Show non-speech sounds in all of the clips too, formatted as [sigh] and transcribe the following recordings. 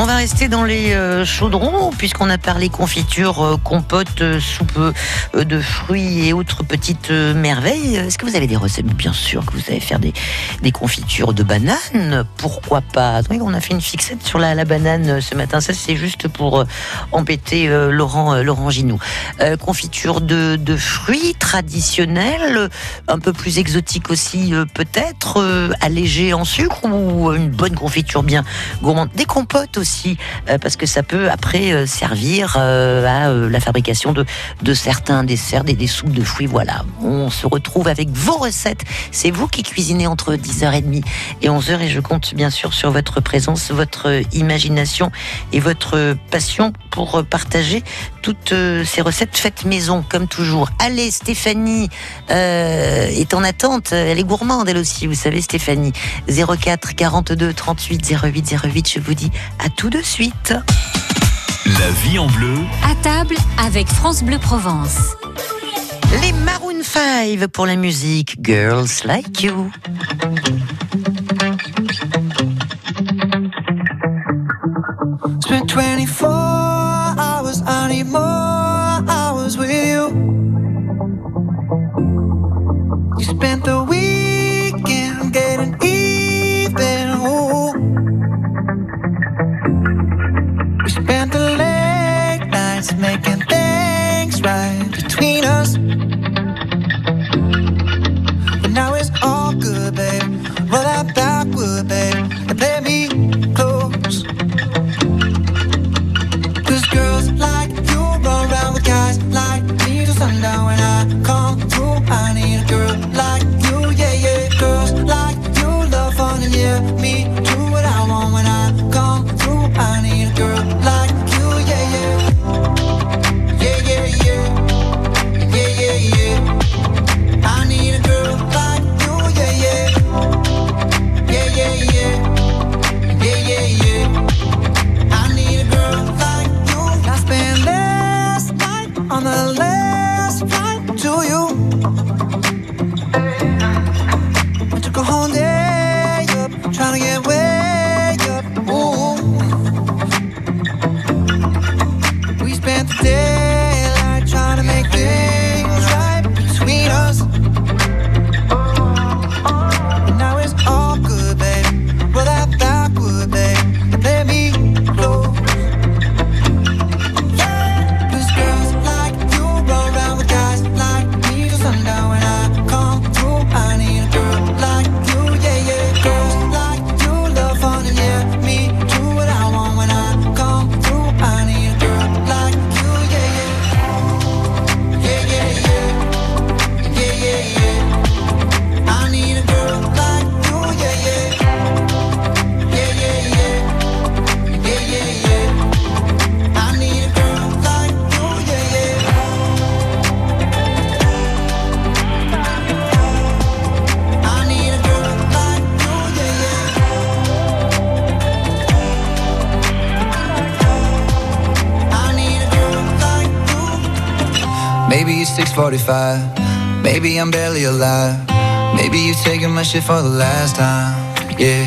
On va rester dans les euh, chaudrons, puisqu'on a parlé confiture, euh, compote, euh, soupe euh, de fruits et autres petites merveilles. Est-ce que vous avez des recettes? Bien sûr que vous savez faire des, confitures de bananes. Pourquoi pas? On a fait une fixette sur la, banane ce matin. Ça, c'est juste pour embêter Laurent, Laurent Ginoux. Confiture de, fruits traditionnelle, un peu plus exotique aussi peut-être, allégée en sucre ou une bonne confiture bien gourmande. Des compotes aussi, euh, parce que ça peut après euh, servir euh, à la fabrication de, de certains desserts, des, des soupes de fruits. Voilà, on se retrouve avec vos recettes. C'est vous qui cuisinez entre 10h30 et 11h et je compte bien sûr sur votre présence, votre imagination et votre passion pour partager toutes euh, ces recettes faites maison, comme toujours. Allez, Stéphanie euh, est en attente. Elle est gourmande, elle aussi, vous savez, Stéphanie. 04 42 38 08 08. Je vous dis à tout de suite. La vie en bleu, À table avec France Bleu Provence. Les Maroon 5 pour la musique Girls Like You. Spent 24 anymore. 6:45. Maybe I'm barely alive. Maybe you've taken my shit for the last time. Yeah.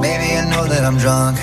Maybe I know that I'm drunk.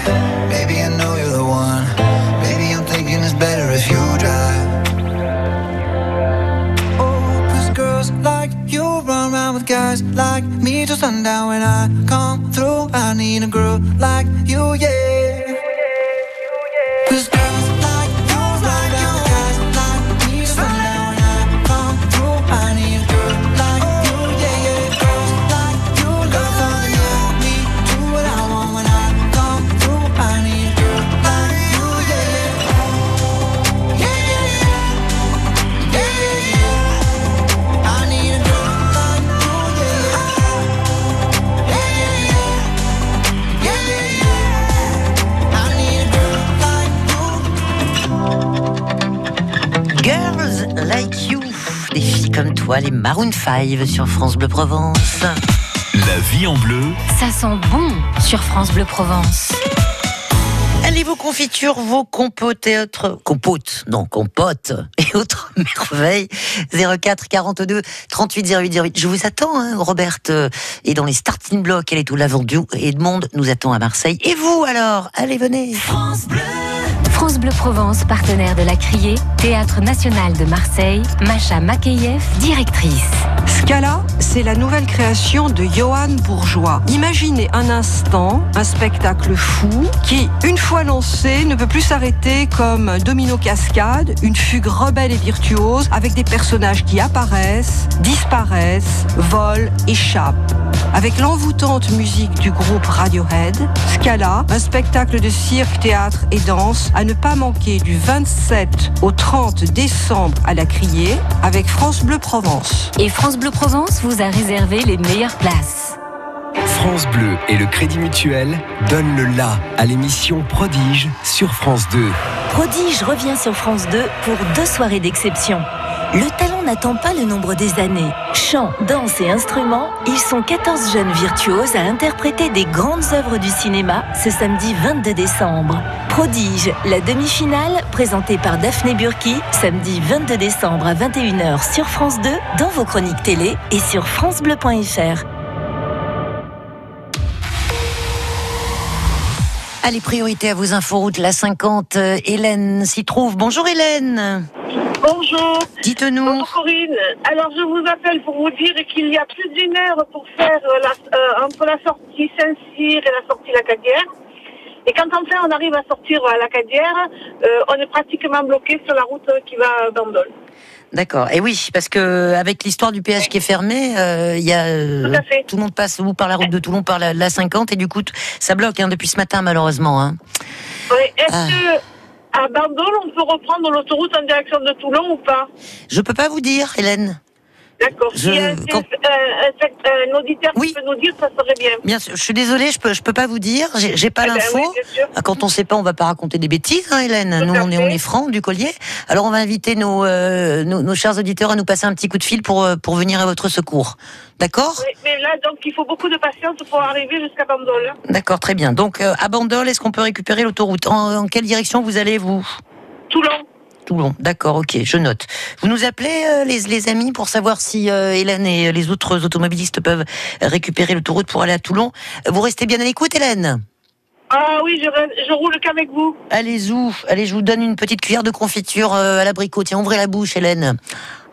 Toi, les Maroon 5 sur France Bleu Provence. la vie en bleu, Ça sent bon sur France Bleu Provence. Allez, vos confitures, vos compotes et autres compotes, non, compotes et autres [laughs] merveilles. 04 42 38 08 08. Je vous attends, hein, Robert euh, est dans les starting blocks, elle est tout l'Avendu et Edmond nous attend à Marseille. Et vous alors? Allez, venez. France Bleu Provence, partenaire de la Criée, Théâtre National de Marseille, Macha Makeyev, directrice. Scala, c'est la nouvelle création de Johan Bourgeois. Imaginez un instant un spectacle fou qui, une fois lancé, ne peut plus s'arrêter comme un domino cascade, une fugue rebelle et virtuose avec des personnages qui apparaissent, disparaissent, volent, échappent. Avec l'envoûtante musique du groupe Radiohead, Scala, un spectacle de cirque, théâtre et danse à ne pas manquer du 27 au 30 décembre à la Criée avec France Bleu Provence. Et France Bleu Provence vous a réservé les meilleures places. France Bleu et le Crédit Mutuel donnent le la à l'émission Prodige sur France 2. Prodige revient sur France 2 pour deux soirées d'exception. Le talent n'attend pas le nombre des années. Chant, danse et instruments, ils sont 14 jeunes virtuoses à interpréter des grandes œuvres du cinéma ce samedi 22 décembre. Prodige, la demi-finale, présentée par Daphné Burki, samedi 22 décembre à 21h sur France 2, dans vos chroniques télé et sur FranceBleu.fr. Allez, priorité à vos inforoutes, la 50. euh, Hélène s'y trouve. Bonjour Hélène. Bonjour. Dites-nous. Bonjour Corinne. Alors je vous appelle pour vous dire qu'il y a plus d'une heure pour faire euh, la- euh, entre la sortie Saint-Cyr et la sortie Lacadière. Et quand enfin on arrive à sortir à Lacadière, euh, on est pratiquement bloqué sur la route qui va à Bandol. D'accord. Et oui, parce que avec l'histoire du péage qui est fermé, il y a Tout le monde passe ou par la route de Toulon, par la, la 50, et du coup ça bloque hein, depuis ce matin malheureusement. Hein. Ouais. Est-ce Ah. que à Bandol on peut reprendre l'autoroute en direction de Toulon ou pas? Je peux pas vous dire, Hélène. D'accord. Je- Si un, quand- un- un- un auditeur Oui. peut nous dire, ça serait bien. Bien sûr, je suis désolée, je peux, je peux pas vous dire. J'ai pas Eh ben l'info. oui, bien sûr. Ah, Quand on sait pas, on va pas raconter des bêtises, hein, Hélène. Tout Nous, on est, on est francs du collier. Alors, on va inviter nos, euh, nos, nos chers auditeurs à nous passer un petit coup de fil pour, euh, pour venir à votre secours. D'accord Oui, mais là, donc, il faut beaucoup de patience pour arriver jusqu'à Bandol. D'accord, très bien. Donc, euh, à Bandol, est-ce qu'on peut récupérer l'autoroute? En, en quelle direction vous allez, vous? Toulon. Toulon. D'accord, ok, je note. Vous nous appelez, euh, les, les amis, pour savoir si euh, Hélène et les autres automobilistes peuvent récupérer l'autoroute pour aller à Toulon. Vous restez bien à l'écoute, Hélène? Ah oui, je, roule qu'avec vous. Allez, où Allez, je vous donne une petite cuillère de confiture euh, à l'abricot. Tiens, ouvrez la bouche, Hélène.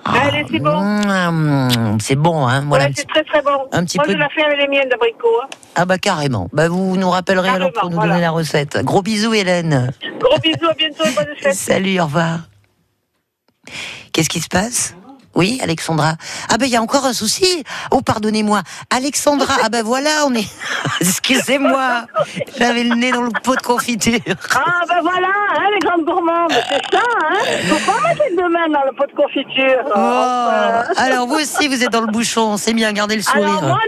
Allez, c'est bon. mmh, c'est bon, hein. Voilà. ouais, c'est très très bon. un petit Moi, peu je la fais avec les miennes d'abricot. hein. Ah bah carrément. Bah vous nous rappellerez alors pour nous donner la recette. Gros bisous, Hélène. Gros bisous, à bientôt et bonne fête. [laughs] Salut, au revoir. Qu'est-ce qui se passe? Oui, Alexandra. Ah ben il y a encore un souci. Oh pardonnez-moi, Alexandra. Ah ben voilà, on est. [laughs] Excusez-moi, j'avais le nez dans le pot de confiture. Ah ben voilà, hein, les grandes gourmandes, c'est ça, hein. Faut pas mettre les deux mains dans le pot de confiture. Oh, alors vous aussi vous êtes dans le bouchon. C'est bien, gardez le Alors sourire. moi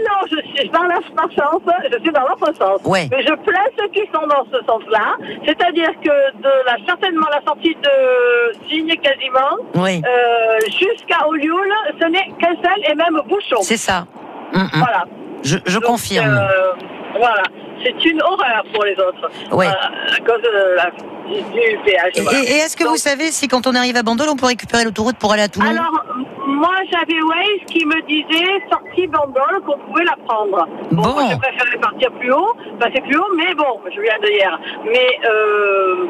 je suis dans la par chance, je suis dans l'autre sens. Ouais. Mais je plains ceux qui sont dans ce sens-là. C'est-à-dire que de la certainement la sortie de Signe quasiment euh, jusqu'à Olioul, ce n'est qu'un seul et même bouchon. c'est ça. Hum, hum. Voilà. Je, je Donc, confirme. euh, voilà. C'est une horreur pour les autres. Ouais. Euh, à cause de la, du péage. Et, voilà. et est-ce que Donc, vous savez si quand on arrive à Bandol, on peut récupérer l'autoroute pour aller à Toulon? Alors, moi, j'avais Waze qui me disait, sortie Bandol, qu'on pouvait la prendre. Bon, Bon. moi, je préférais partir plus haut, passer plus haut, mais bon, je viens de hier. Mais, euh,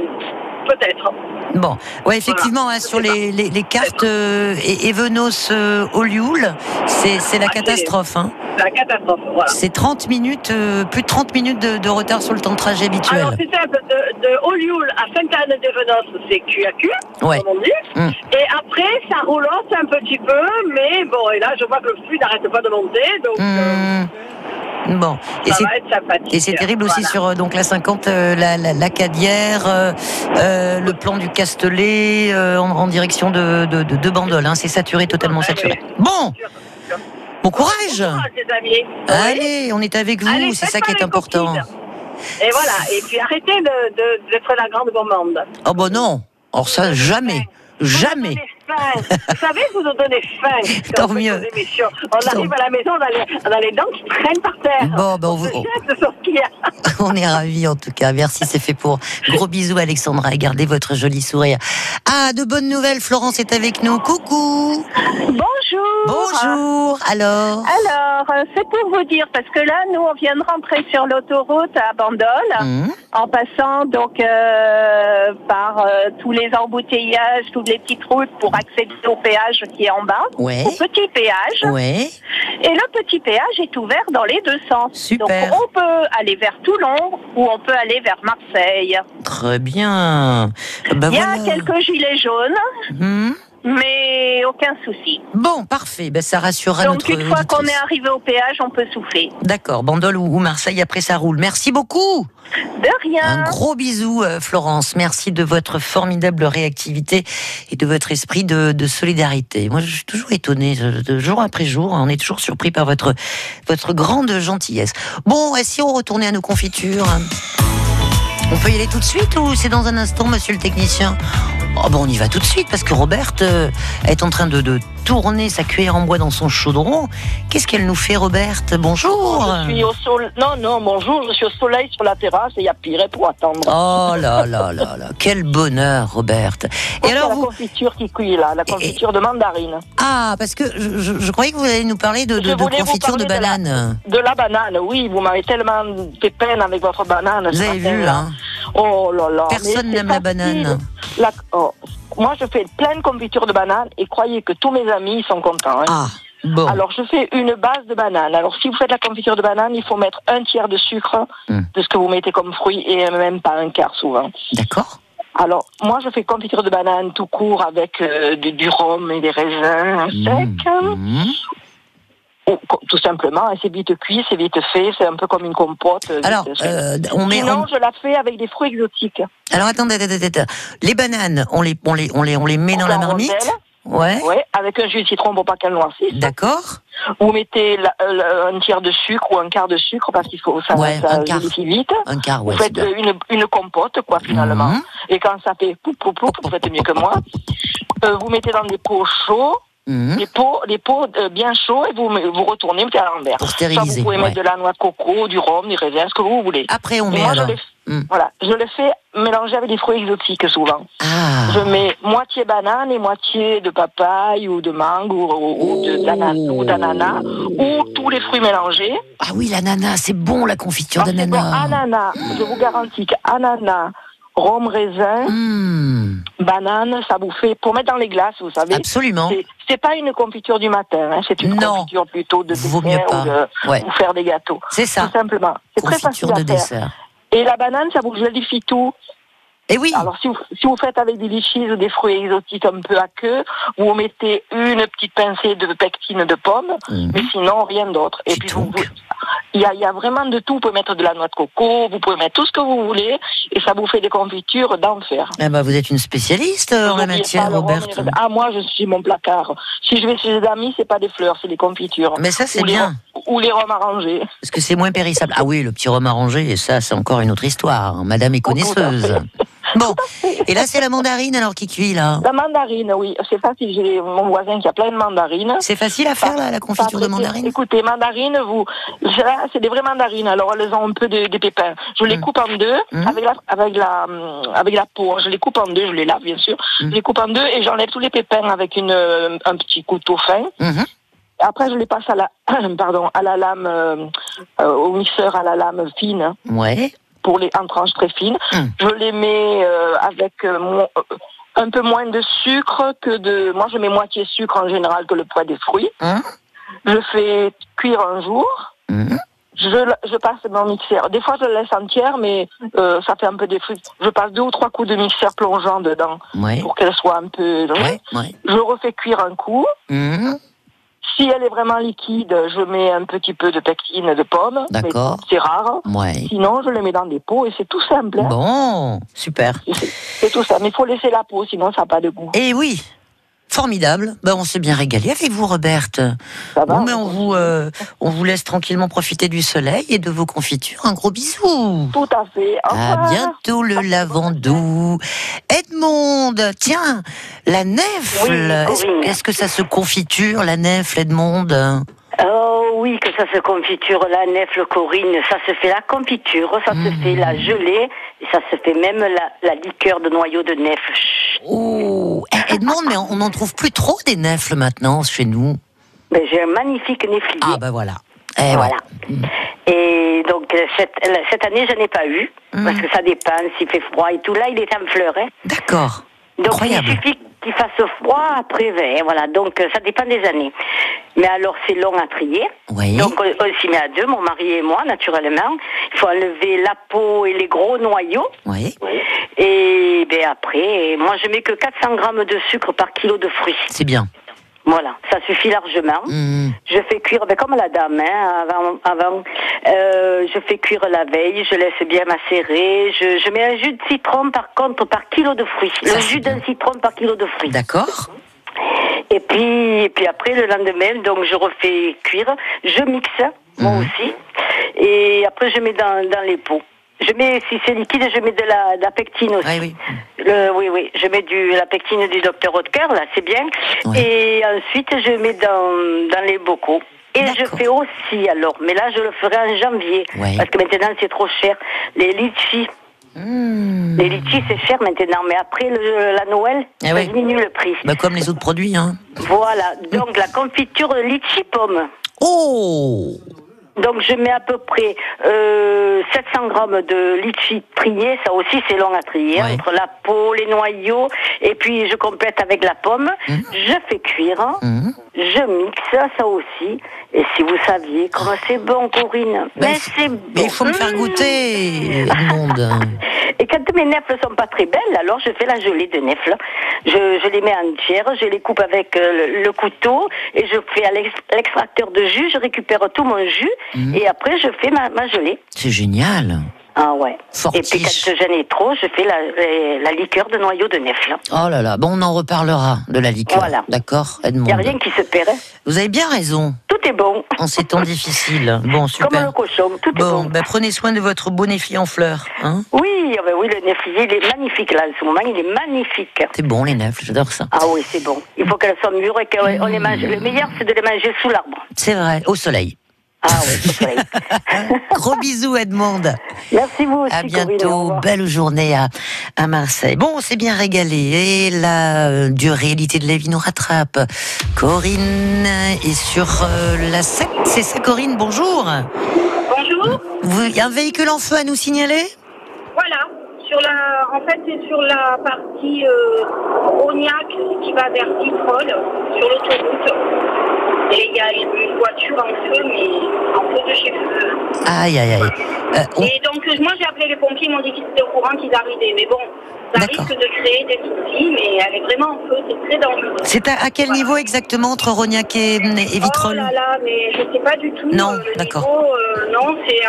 peut-être. Bon, ouais, effectivement, hein, sur les, les, les cartes euh, et Evenos euh, Olioul, c'est c'est la Ah, catastrophe. Hein. C'est la catastrophe, voilà. C'est 30 minutes, euh, plus de 30 minutes de, de retard sur le temps de trajet habituel. Alors, c'est simple, de, de Olioul à Sainte-Anne-des-Venos, c'est QAQ, Ouais. comme on dit. Mm. Et après, ça roulotte un petit peu, mais bon, et là, je vois que le flux n'arrête pas de monter, donc Mmh. Bon, et c'est et terrible aussi sur euh, donc la 50, euh, la, la, la Cadière, euh, le plan du Castellet euh, en, en direction de, de, de, de Bandol. Hein, c'est saturé, totalement saturé. Bon, bon courage. Les amis. Allez, on est avec vous, Allez, c'est ça qui est important. Et voilà, et puis arrêtez de- d'être la grande gourmande. Oh bon non, or ça jamais, jamais. Faim. Vous savez, vous nous donnez faim. [laughs] Tant on mieux. On Tant- arrive à la maison, on a les, on a les dents qui traînent par terre. Bon, ben, on on vous- se jette sur ce qu'il y a. [laughs] On est ravis en tout cas. Merci, c'est fait pour. Gros bisous Alexandra et gardez votre joli sourire. Ah, de bonnes nouvelles, Florence est avec nous. Coucou Bonjour. Bonjour Alors Alors, euh, c'est pour vous dire, parce que là, nous, on vient de rentrer sur l'autoroute à Bandol, Hum, en passant donc euh, par euh, tous les embouteillages, toutes les petites routes pour accéder au péage qui est en bas, Ouais, au petit péage. ouais, Et le petit péage est ouvert dans les deux sens. Super. Donc, on peut aller vers Toulon ou on peut aller vers Marseille. très bien. Ben Il y a voilà. quelques gilets jaunes, Hum, mais aucun souci. Bon, parfait. Ben, ça rassurera Donc, notre une fois qu'on est arrivé au péage, on peut souffler. D'accord, Bandol ou Marseille, après ça roule. Merci beaucoup De rien. Un gros bisou, euh, Florence. Merci de votre formidable réactivité et de votre esprit de, de solidarité. Moi, je suis toujours étonnée, de jour après jour, on est toujours surpris par votre, votre grande gentillesse. Bon, et si on retournait à nos confitures? On peut y aller tout de suite ou c'est dans un instant, monsieur le technicien? Oh bon, on y va tout de suite parce que Roberte euh, est en train de, de tourner sa cuillère en bois dans son chaudron. Qu'est-ce qu'elle nous fait, Roberte Bonjour Je suis au sol... Non, non, bonjour, je suis au soleil sur la terrasse et il y a pire pour attendre. Oh là là là là, quel bonheur, Roberte. Et C'est alors la vous confiture qui cuit là, la confiture de mandarine. Ah, parce que je, je- je croyais que vous alliez nous parler de, de, confiture de parler de la- banane. De la banane, oui, vous m'avez tellement fait peine avec votre banane. Vous avez matin, vu, là. hein Oh là là. Personne n'aime la banane. La- oh, Moi, je fais plein de confitures de banane et croyez que tous mes amis sont contents. hein. Ah, bon. Alors, je fais une base de banane. Alors, si vous faites la confiture de banane, il faut mettre un tiers de sucre Hmm. de ce que vous mettez comme fruit et même pas un quart souvent. D'accord. Alors, moi, je fais confiture de banane tout court avec euh, du, du rhum et des raisins secs. Mmh. Tout simplement, et c'est vite cuit, c'est vite fait, c'est un peu comme une compote. euh, Alors, euh, on met. Sinon, on- je la fais avec des fruits exotiques. Alors attendez, attendez, attendez. Les bananes, on les, on les, on les, on les met dans la marmite? Ouais. Ouais, avec un jus de citron pour pas qu'elle noircisse. D'accord. Vous mettez la- euh, la- un tiers de sucre ou un quart de sucre parce qu'il faut ça, Ouais, ça un quart. vite. Un quart, ouais, vous faites euh, une, une compote, quoi, finalement. Mhm. Et quand ça fait poup, poup, vous faites mieux que moi. Euh, vous mettez dans des pots chauds, Mhm. des pots, des pots euh, bien chauds, et vous, vous retournez, vous mettez à l'envers. Pour Ça, stériliser. vous pouvez ouais. mettre de la noix de coco, du rhum, des raisins, ce que vous voulez. Après, on Et met moi, je le, Hmm. voilà, je le fais mélanger avec des fruits exotiques souvent. Ah. Je mets moitié banane et moitié de papaye ou de mangue ou, ou d'ananas ou tous les fruits mélangés. Ah oui, l'ananas, c'est bon la confiture c'est bon, d'ananas. ananas, je vous garantis qu'ananas, rhum, raisin, Hmm. banane, ça vous fait pour mettre dans les glaces, vous savez. Absolument. C'est- pas une confiture du matin, hein, c'est une Non. confiture plutôt de Vaut dessert mieux pas. ou de Ouais. ou faire des gâteaux. C'est ça. Tout simplement. C'est très facile à de faire. dessert. Et la banane, ça vous gelifie tout. Et oui. Alors, si vous, si vous faites avec des lichis ou des fruits exotiques un peu à queue, vous mettez une petite pincée de pectine de pomme, Mhm. mais sinon, rien d'autre. Et puis, vous, il y a, il y a vraiment de tout. Vous pouvez mettre de la noix de coco, vous pouvez mettre tout ce que vous voulez, et ça vous fait des confitures d'enfer. Ah bah, vous êtes une spécialiste euh, en la matière, et Robert. Ah, moi, je suis mon placard. Si je vais chez des amis, c'est pas des fleurs, c'est des confitures. Mais ça, c'est les bien. Ou les rhums arrangés. Parce que c'est moins périssable. Ah oui, le petit rhum arrangé, ça, c'est encore une autre histoire. Madame est connaisseuse. [laughs] Bon. Et là, c'est la mandarine alors qui cuit, là. La mandarine, oui, c'est facile. J'ai mon voisin qui a plein de mandarines. C'est facile à faire, là, la confiture de mandarine Écoutez, mandarine, vous, là, c'est des vraies mandarines. Alors elles ont un peu de- des pépins. Je les Mm. coupe en deux Mm. avec la avec la hum, avec la peau. Je les coupe en deux. Je les lave bien sûr. Mm. Je les coupe en deux et j'enlève tous les pépins avec une euh, un petit couteau fin. Mhm. Après, je les passe à la [clears throat] pardon à la lame euh, euh, au mixeur à la lame fine Ouais. Pour les en tranches très fines. Mm. Je les mets euh, avec euh, mon- euh, un peu moins de sucre que de. Moi, je mets moitié sucre en général que le poids des fruits. Hein Je fais cuire un jour. Mhm. Je, je passe dans le mixeur. Des fois, je le laisse entière, mais euh, ça fait un peu des fruits. Je passe deux ou trois coups de mixeur plongeant dedans Ouais. pour qu'elle soit un peu. Ouais. Ouais. Je refais cuire un coup. Mhm. Si elle est vraiment liquide, je mets un petit peu de pectine de pomme. D'accord. C'est rare. Ouais. Sinon, je le mets dans des pots et c'est tout simple. hein. Bon, super. C'est tout ça. Mais il faut laisser la peau, sinon ça n'a pas de goût. Et oui. Formidable. Ben, on s'est bien régalé avec vous, Roberte. Ça va Bon, mais on vous, euh, on vous laisse tranquillement profiter du soleil et de vos confitures. Un gros bisou. Tout à fait. Au À bientôt le lavandou. Edmond, tiens, la nefle. Oui, Est-ce Corinne. est-ce que ça se confiture, la nefle, Edmond? Oh oui, que ça se confiture, la nefle Corinne, ça se fait la confiture, ça se fait la gelée, et ça se fait même la, la liqueur de noyau de nefle. Oh, eh, Edmond, mais on n'en trouve plus trop des nefles maintenant chez nous. Ben, J'ai un magnifique néflier. Ah, ben voilà. Eh voilà. ouais. Et donc euh, cette, euh, cette année, je n'ai pas eu, parce que ça dépend s'il fait froid et tout. Là, il est en fleur. Hein. D'accord. Donc Incroyable. il suffit qu'il fasse froid après 20, voilà. Donc euh, ça dépend des années. Mais alors c'est long à trier. Oui. Donc on, on s'y met à deux, mon mari et moi, naturellement. Il faut enlever la peau et les gros noyaux. Oui. Et ben après, moi je mets que 400 grammes de sucre par kilo de fruits. C'est bien. Voilà, ça suffit largement. Mm. Je fais cuire, ben, comme la dame, hein, avant, avant euh, je fais cuire la veille, je laisse bien macérer. Je, je mets un jus de citron par contre par kilo de fruits. Ça, le jus d'un citron par kilo de fruits. D'accord. Et puis, et puis après, le lendemain, donc je refais cuire, je mixe, moi Mhm. aussi. Et après, je mets dans, dans les pots. Je mets, si c'est liquide, je mets de la, de la pectine aussi. Oui, oui. Le, oui, oui, je mets du, la pectine du docteur Hautecœur, là, c'est bien. Ouais. Et ensuite, je mets dans, dans les bocaux. Et je fais aussi, alors, mais là, je le ferai en janvier. Ouais. Parce que maintenant, c'est trop cher. Les litchis. Mm. Les litchis, c'est cher maintenant. Mais après le, la Noël, Eh ça diminue le prix. Bah, comme les autres produits, hein. Voilà, donc la confiture de litchi pomme. Oh Donc je mets à peu près euh, 700 grammes de litchi trié, ça aussi c'est long à trier, Ouais. entre la peau, les noyaux, et puis je complète avec la pomme. Hum. Je fais cuire, Mm. je mixe ça aussi. Et si vous saviez comment c'est bon, Corinne, Ben, mais c'est- bon. Mais il faut me faire goûter, [laughs] Edmond. Et quand mes nefles sont pas très belles, alors je fais la gelée de nefles. Je, je les mets entières, je les coupe avec euh, le, le couteau et je fais à l'ex- l'extracteur de jus, je récupère tout mon jus Mhm. et après je fais ma, ma gelée. C'est génial. Ah ouais. Fortiche. Et puis quand j'en ai trop, je fais la, la, la liqueur de noyau de nefles. Oh là là, bon, on en reparlera de la liqueur. Voilà. D'accord, Il Edmond. n'y a rien qui se perd. Vous avez bien raison. Tout est bon. En ces temps [laughs] difficiles. Bon, Comme super. le cochon, tout est Bon, bon. bah, prenez soin de votre beau néflier en fleurs. Hein Oui, ah ben oui, le neflier, il est magnifique là, en ce moment, il est magnifique. c'est bon, les nefles, j'adore ça. Ah oui, c'est bon. Il faut qu'elles soient mûres et qu'on les mange. Le meilleur, c'est de les manger sous l'arbre. C'est vrai, au soleil. Ah oui. [laughs] Gros bisous, Edmond. Merci vous aussi, À bientôt. Belle journée à, à Marseille. Bon, on s'est bien régalé. Et la euh, dure réalité de la vie nous rattrape. Corinne est sur euh, la 7. C'est ça, Corinne, bonjour. Bonjour. Il y a un véhicule en feu à nous signaler? Voilà. Sur la, en fait, c'est sur la partie euh, Rognac qui va vers Vitrolles, sur l'autoroute. Et il y a une voiture en feu, mais en feu de chez feu. Aïe, aïe, aïe. Euh, on- Et donc, moi, j'ai appelé les pompiers, ils m'ont dit qu'ils étaient au courant qu'ils arrivaient. Mais bon, ça risque de créer des soucis, mais elle est vraiment en feu, c'est très dangereux. C'est à, à quel Voilà. niveau exactement entre Rognac et, et Vitrolles Oh là là, mais je sais pas du tout. Non, euh, d'accord. euh, non, c'est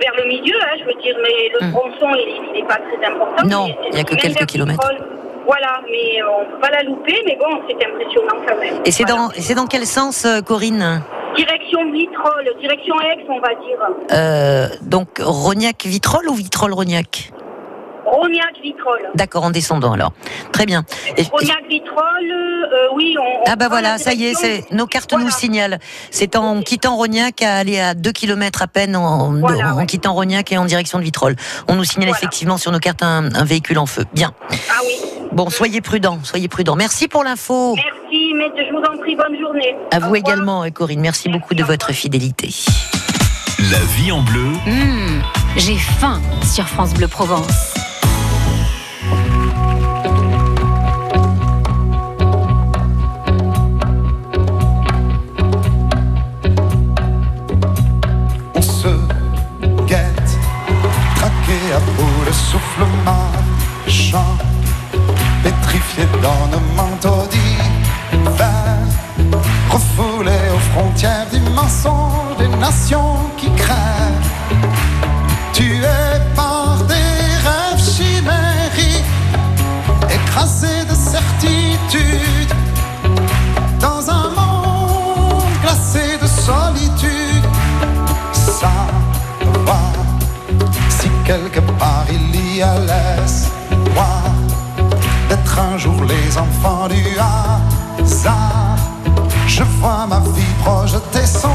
vers le milieu, hein, je veux dire, mais le Hmm. tronçon, il n'est pas très important. Non, il y a que quelques kilomètres. Vitrolles. Voilà, mais on peut pas la louper, mais bon, c'est impressionnant quand même. Et c'est Voilà. dans, c'est dans quel sens, euh, Corinne Direction Vitrolles, direction Aix, on va dire. Euh, Donc, Rognac-Vitrolles ou Vitrolles-Rognac? Rognac, Vitrolles. D'accord, en descendant alors. Très bien. Et- et- Rognac, Vitrolles, euh, oui, on. on Ah bah voilà, ça y est, c'est nos cartes Voilà. nous signalent. C'est en quittant Rognac à aller à 2 km à peine en, Voilà, en ouais. quittant Rognac et en direction de Vitrolles. On nous signale Voilà. effectivement sur nos cartes un, un véhicule en feu. Bien. Ah oui. Bon, soyez prudents, soyez prudents. Merci pour l'info. Merci, mais je vous en prie, bonne journée. À vous également, et Corinne. Merci beaucoup de votre fidélité. La vie en bleu. Hum, j'ai faim sur France Bleu Provence. up. Enfants du hasard. Je vois ma vie projeter son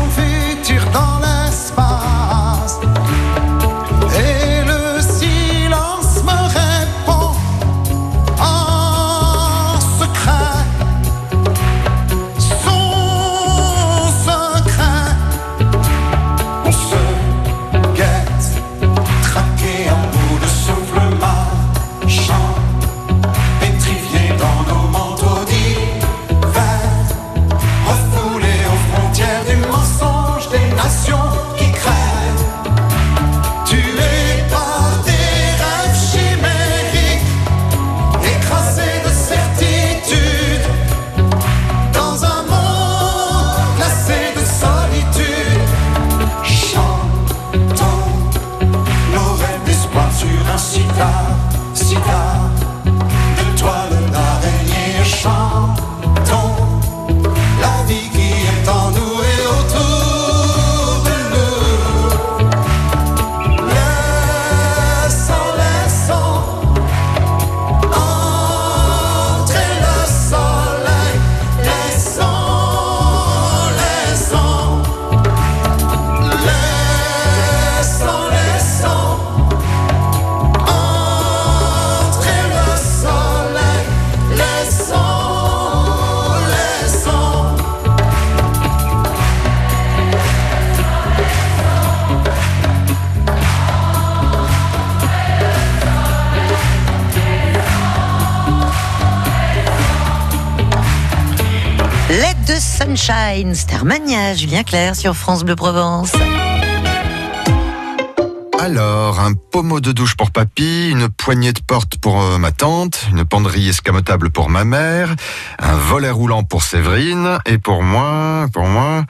Sunshine, Starmania, Julien Clerc sur France Bleu Provence. Alors, un pommeau de douche pour papy, une poignée de porte pour euh, ma tante, une penderie escamotable pour ma mère, un volet roulant pour Séverine, et pour moi, pour moi,